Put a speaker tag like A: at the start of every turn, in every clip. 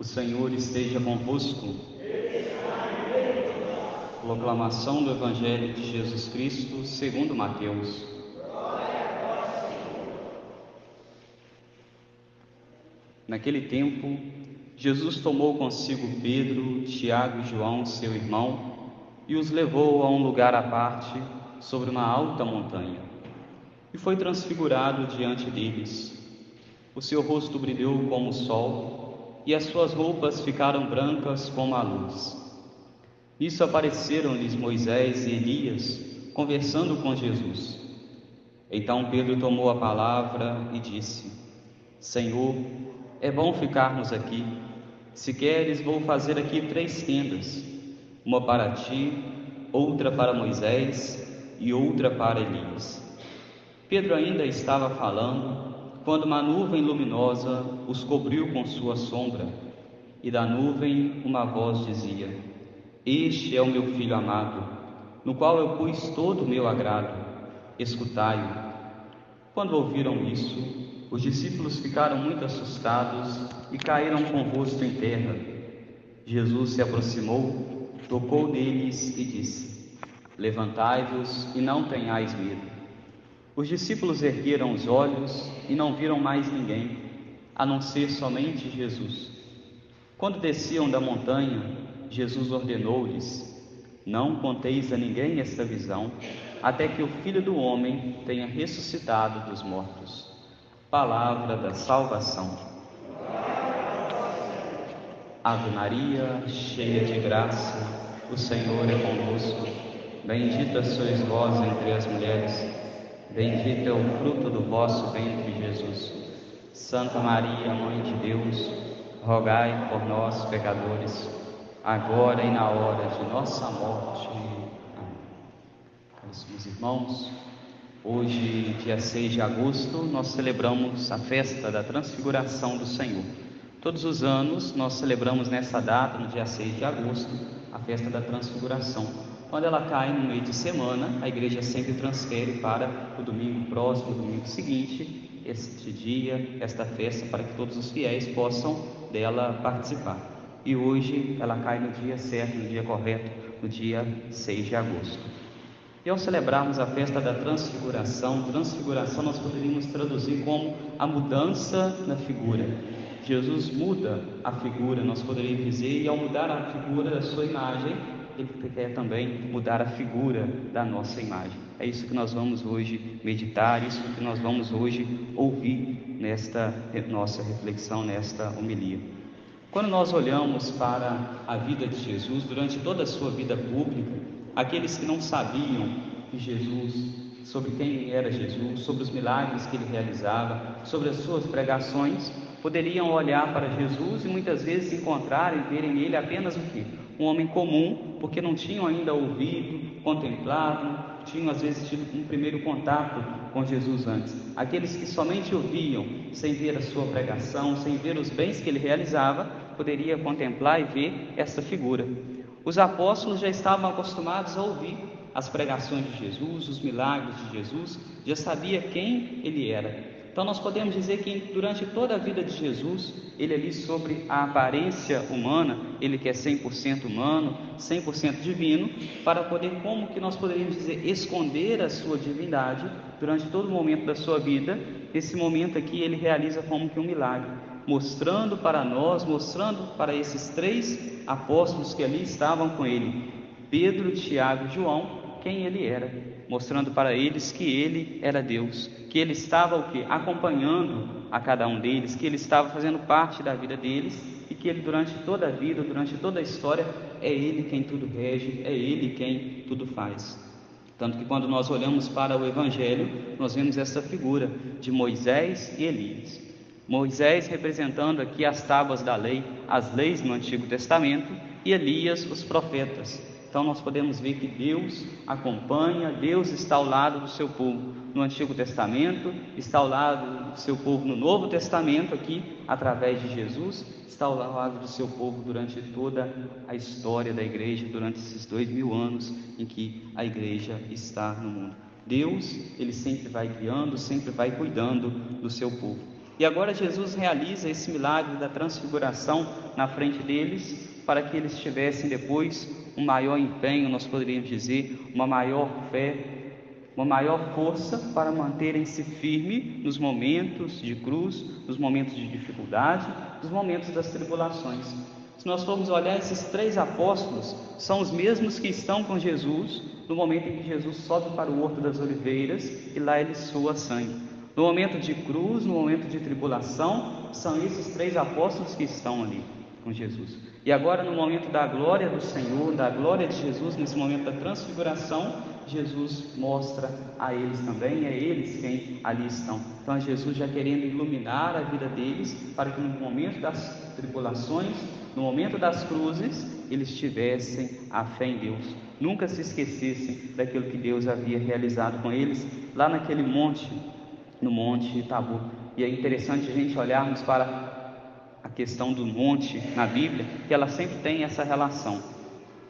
A: O Senhor esteja convosco. Proclamação do Evangelho de Jesus Cristo, segundo Mateus. Naquele tempo, Jesus tomou consigo Pedro, Tiago e João, seu irmão, e os levou a um lugar à parte, sobre uma alta montanha, e foi transfigurado diante deles. O seu rosto brilhou como o sol, e as suas roupas ficaram brancas como a luz. Nisso apareceram-lhes Moisés e Elias, conversando com Jesus. Então Pedro tomou a palavra e disse: Senhor, é bom ficarmos aqui. Se queres, vou fazer aqui três tendas: uma para ti, outra para Moisés e outra para Elias. Pedro ainda estava falando quando uma nuvem luminosa os cobriu com sua sombra, e da nuvem uma voz dizia: Este é o meu filho amado, no qual eu pus todo o meu agrado, escutai-o. Quando ouviram isso, os discípulos ficaram muito assustados e caíram com o rosto em terra. Jesus se aproximou, tocou neles e disse: Levantai-vos e não tenhais medo. Os discípulos ergueram os olhos e não viram mais ninguém, a não ser somente Jesus. Quando desciam da montanha, Jesus ordenou-lhes: Não conteis a ninguém esta visão, até que o Filho do Homem tenha ressuscitado dos mortos. Palavra da salvação. Ave Maria, cheia de graça, o Senhor é convosco. Bendita sois vós entre as mulheres Bendito é o fruto do vosso ventre, Jesus. Santa Maria, Mãe de Deus, rogai por nós, pecadores, agora e na hora de nossa morte. Amém. Meus irmãos, hoje, dia 6 de agosto, nós celebramos a festa da Transfiguração do Senhor. Todos os anos nós celebramos nessa data, no dia 6 de agosto, a festa da Transfiguração. Quando ela cai no meio de semana, a igreja sempre transfere para o domingo próximo, o domingo seguinte, este dia, esta festa, para que todos os fiéis possam dela participar. E hoje ela cai no dia certo, no dia correto, no dia 6 de agosto. E ao celebrarmos a festa da transfiguração, transfiguração nós poderíamos traduzir como a mudança na figura. Jesus muda a figura, nós poderíamos dizer, e ao mudar a figura da sua imagem, ele quer também mudar a figura da nossa imagem. É isso que nós vamos hoje meditar, isso que nós vamos hoje ouvir nesta nossa reflexão, nesta homilia. Quando nós olhamos para a vida de Jesus durante toda a sua vida pública, aqueles que não sabiam de Jesus, sobre quem era Jesus, sobre os milagres que ele realizava, sobre as suas pregações, poderiam olhar para Jesus e muitas vezes encontrar e verem nele apenas o que? Um homem comum, porque não tinham ainda ouvido, contemplado, tinham às vezes tido um primeiro contato com Jesus antes. Aqueles que somente ouviam, sem ver a sua pregação, sem ver os bens que ele realizava, poderia contemplar e ver essa figura. Os apóstolos já estavam acostumados a ouvir as pregações de Jesus, os milagres de Jesus, já sabia quem ele era. Então nós podemos dizer que durante toda a vida de Jesus, ele ali sobre a aparência humana, ele que é 100% humano, 100% divino, para poder, como que nós poderíamos dizer, esconder a sua divindade durante todo o momento da sua vida, esse momento aqui ele realiza como que um milagre, mostrando para nós, mostrando para esses três apóstolos que ali estavam com ele, Pedro, Tiago e João, quem ele era, mostrando para eles que ele era Deus, que ele estava o que acompanhando a cada um deles, que ele estava fazendo parte da vida deles e que ele durante toda a vida, durante toda a história, é ele quem tudo rege, é ele quem tudo faz. Tanto que quando nós olhamos para o evangelho, nós vemos essa figura de Moisés e Elias. Moisés representando aqui as tábuas da lei, as leis no Antigo Testamento, e Elias os profetas, então nós podemos ver que Deus acompanha, Deus está ao lado do seu povo no Antigo Testamento, está ao lado do seu povo no Novo Testamento, aqui através de Jesus, está ao lado do seu povo durante toda a história da igreja, durante esses dois mil anos em que a igreja está no mundo. Deus, ele sempre vai guiando, sempre vai cuidando do seu povo. E agora Jesus realiza esse milagre da transfiguração na frente deles, para que eles tivessem depois um maior empenho, nós poderíamos dizer, uma maior fé, uma maior força para manterem-se firmes nos momentos de cruz, nos momentos de dificuldade, nos momentos das tribulações. Se nós formos olhar esses três apóstolos, são os mesmos que estão com Jesus no momento em que Jesus sobe para o Horto das Oliveiras e lá ele soa sangue. No momento de cruz, no momento de tribulação, são esses três apóstolos que estão ali com Jesus. E agora, no momento da glória do Senhor, da glória de Jesus, nesse momento da transfiguração, Jesus mostra a eles também, é eles quem ali estão. Então, é Jesus já querendo iluminar a vida deles, para que no momento das tribulações, no momento das cruzes, eles tivessem a fé em Deus, nunca se esquecessem daquilo que Deus havia realizado com eles lá naquele monte, no Monte Tabu. E é interessante a gente olharmos para a questão do monte na Bíblia, que ela sempre tem essa relação.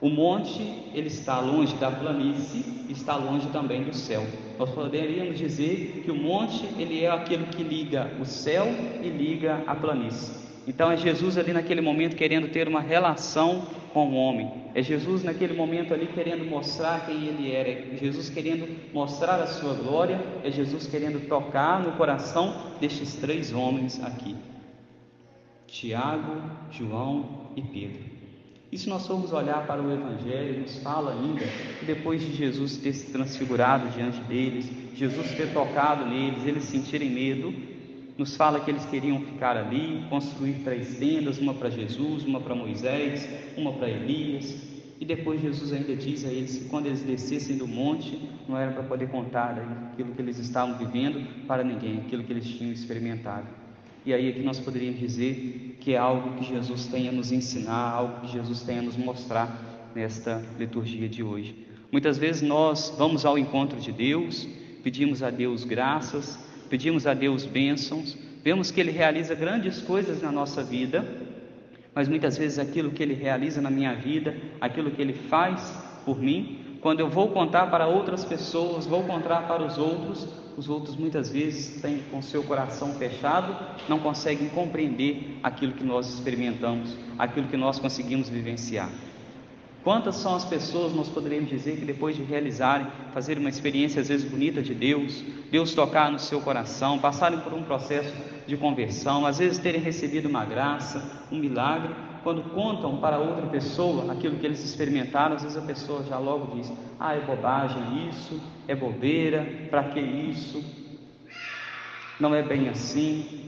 A: O monte, ele está longe da planície, está longe também do céu. Nós poderíamos dizer que o monte, ele é aquilo que liga o céu e liga a planície. Então é Jesus ali naquele momento querendo ter uma relação com o homem. É Jesus naquele momento ali querendo mostrar quem ele era. É Jesus querendo mostrar a sua glória. É Jesus querendo tocar no coração destes três homens aqui. Tiago, João e Pedro. E se nós formos olhar para o Evangelho, nos fala ainda que depois de Jesus ter se transfigurado diante deles, Jesus ter tocado neles, eles sentirem medo, nos fala que eles queriam ficar ali, construir três tendas, uma para Jesus, uma para Moisés, uma para Elias. E depois Jesus ainda diz a eles que quando eles descessem do monte, não era para poder contar aquilo que eles estavam vivendo para ninguém, aquilo que eles tinham experimentado. E aí aqui nós poderíamos dizer que é algo que Jesus tem a nos ensinar, algo que Jesus tem a nos mostrar nesta liturgia de hoje. Muitas vezes nós vamos ao encontro de Deus, pedimos a Deus graças, pedimos a Deus bênçãos, vemos que Ele realiza grandes coisas na nossa vida, mas muitas vezes aquilo que Ele realiza na minha vida, aquilo que Ele faz por mim, quando eu vou contar para outras pessoas, vou contar para os outros, os outros muitas vezes têm com seu coração fechado, não conseguem compreender aquilo que nós experimentamos, aquilo que nós conseguimos vivenciar. Quantas são as pessoas, nós poderíamos dizer, que depois de realizarem, fazer uma experiência às vezes bonita de Deus, Deus tocar no seu coração, passarem por um processo de conversão, às vezes terem recebido uma graça, um milagre, quando contam para outra pessoa aquilo que eles experimentaram, às vezes a pessoa já logo diz: Ah, é bobagem isso, é bobeira, para que isso? Não é bem assim.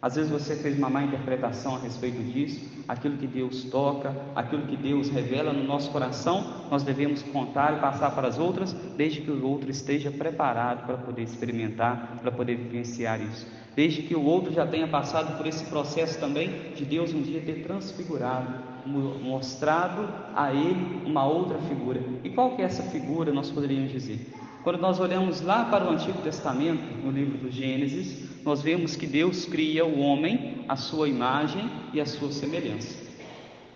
A: Às vezes você fez uma má interpretação a respeito disso. Aquilo que Deus toca, aquilo que Deus revela no nosso coração, nós devemos contar e passar para as outras, desde que o outro esteja preparado para poder experimentar, para poder vivenciar isso desde que o outro já tenha passado por esse processo também de Deus um dia ter transfigurado, mostrado a ele uma outra figura. E qual que é essa figura, nós poderíamos dizer? Quando nós olhamos lá para o Antigo Testamento, no livro do Gênesis, nós vemos que Deus cria o homem à sua imagem e à sua semelhança.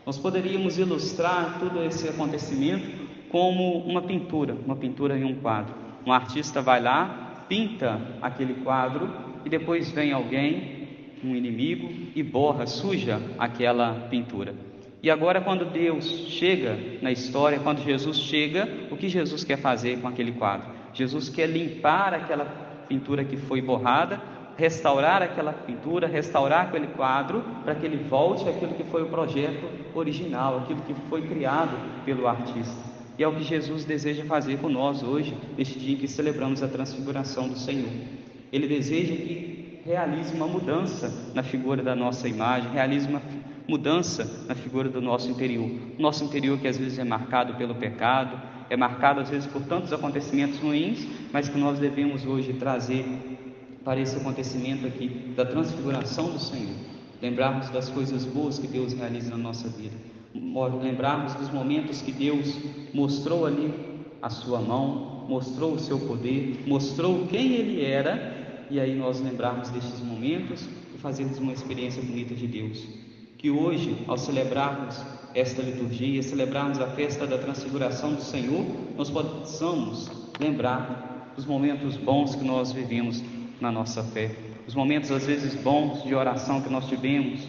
A: Nós poderíamos ilustrar todo esse acontecimento como uma pintura, uma pintura em um quadro. Um artista vai lá, pinta aquele quadro e depois vem alguém, um inimigo, e borra, suja aquela pintura. E agora, quando Deus chega na história, quando Jesus chega, o que Jesus quer fazer com aquele quadro? Jesus quer limpar aquela pintura que foi borrada, restaurar aquela pintura, restaurar aquele quadro, para que ele volte àquilo que foi o projeto original, aquilo que foi criado pelo artista. E é o que Jesus deseja fazer com nós hoje, neste dia em que celebramos a transfiguração do Senhor. Ele deseja que realize uma mudança na figura da nossa imagem, realize uma mudança na figura do nosso interior. Nosso interior que às vezes é marcado pelo pecado, é marcado às vezes por tantos acontecimentos ruins, mas que nós devemos hoje trazer para esse acontecimento aqui da transfiguração do Senhor. Lembrarmos das coisas boas que Deus realiza na nossa vida. Lembrarmos dos momentos que Deus mostrou ali a sua mão, mostrou o seu poder, mostrou quem ele era e aí nós lembrarmos destes momentos e fazermos uma experiência bonita de Deus. Que hoje, ao celebrarmos esta liturgia, celebrarmos a festa da transfiguração do Senhor, nós possamos lembrar dos momentos bons que nós vivemos na nossa fé, os momentos às vezes bons de oração que nós tivemos,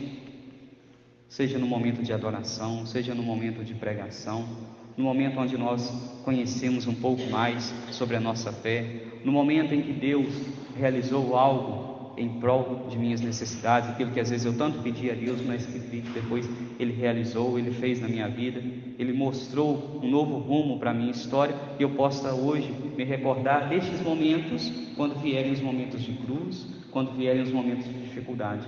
A: seja no momento de adoração, seja no momento de pregação, no momento onde nós conhecemos um pouco mais sobre a nossa fé, no momento em que Deus realizou algo em prol de minhas necessidades, aquilo que às vezes eu tanto pedi a Deus, mas que depois Ele realizou, Ele fez na minha vida, Ele mostrou um novo rumo para a minha história e eu possa hoje me recordar destes momentos quando vierem os momentos de cruz, quando vierem os momentos de dificuldade.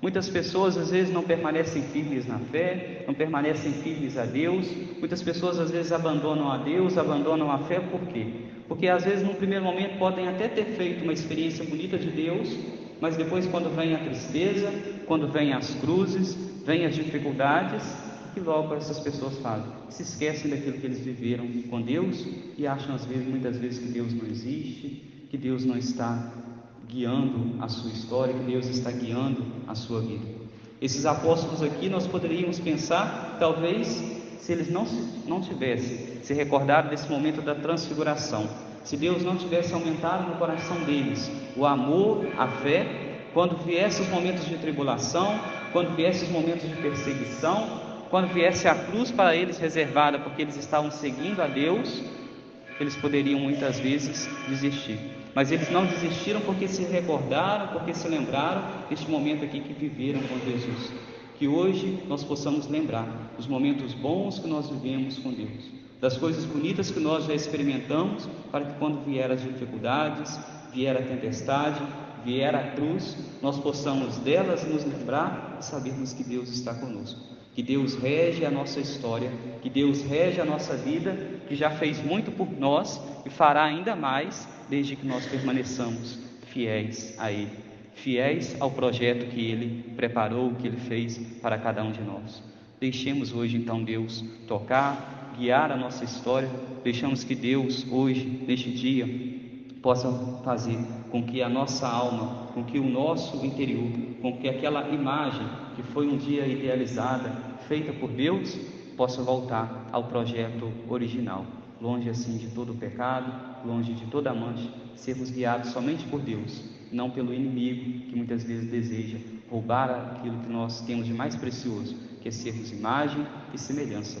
A: Muitas pessoas às vezes não permanecem firmes na fé, não permanecem firmes a Deus. Muitas pessoas às vezes abandonam a Deus, abandonam a fé, por quê? Porque às vezes num primeiro momento podem até ter feito uma experiência bonita de Deus, mas depois, quando vem a tristeza, quando vem as cruzes, vem as dificuldades, que logo essas pessoas fazem? Se esquecem daquilo que eles viveram com Deus e acham às vezes, muitas vezes, que Deus não existe, que Deus não está guiando a sua história, que Deus está guiando a sua vida. Esses apóstolos aqui nós poderíamos pensar, talvez, se eles não, não tivessem se recordado desse momento da transfiguração, se Deus não tivesse aumentado no coração deles o amor, a fé, quando viessem os momentos de tribulação, quando viessem os momentos de perseguição, quando viesse a cruz para eles reservada porque eles estavam seguindo a Deus, eles poderiam muitas vezes desistir. Mas eles não desistiram porque se recordaram, porque se lembraram deste momento aqui que viveram com Jesus. Que hoje nós possamos lembrar dos momentos bons que nós vivemos com Deus das coisas bonitas que nós já experimentamos, para que quando vier as dificuldades, vier a tempestade, vier a cruz, nós possamos delas nos lembrar e sabermos que Deus está conosco, que Deus rege a nossa história, que Deus rege a nossa vida, que já fez muito por nós e fará ainda mais desde que nós permaneçamos fiéis a Ele, fiéis ao projeto que Ele preparou, que Ele fez para cada um de nós. Deixemos hoje então Deus tocar, guiar a nossa história, deixamos que Deus, hoje, neste dia, possa fazer com que a nossa alma, com que o nosso interior, com que aquela imagem que foi um dia idealizada, feita por Deus, possa voltar ao projeto original, longe assim de todo pecado, longe de toda mancha, sermos guiados somente por Deus, não pelo inimigo que muitas vezes deseja roubar aquilo que nós temos de mais precioso, que é sermos imagem e semelhança.